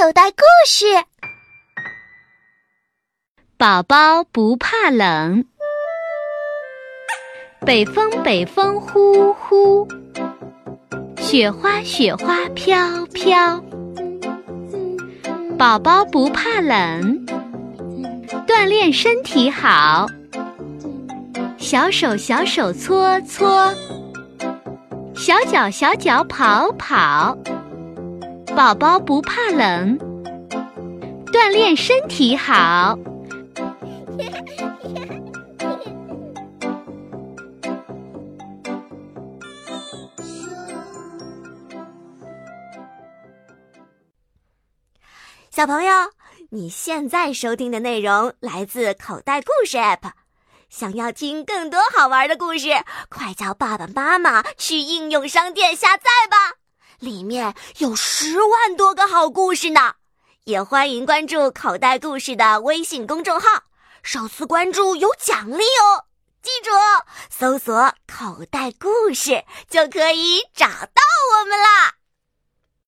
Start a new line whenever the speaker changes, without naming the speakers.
口袋故事。
宝宝不怕冷，北风北风呼呼，雪花雪花飘飘。宝宝不怕冷，锻炼身体好，小手小手搓搓，小脚小脚跑跑。宝宝不怕冷，锻炼身体好。
小朋友，你现在收听的内容来自口袋故事 App。想要听更多好玩的故事，快叫爸爸妈妈去应用商店下载吧，里面有十万多个好故事呢。也欢迎关注口袋故事的微信公众号，首次关注有奖励哦。记住，搜索“口袋故事”就可以找到我们啦。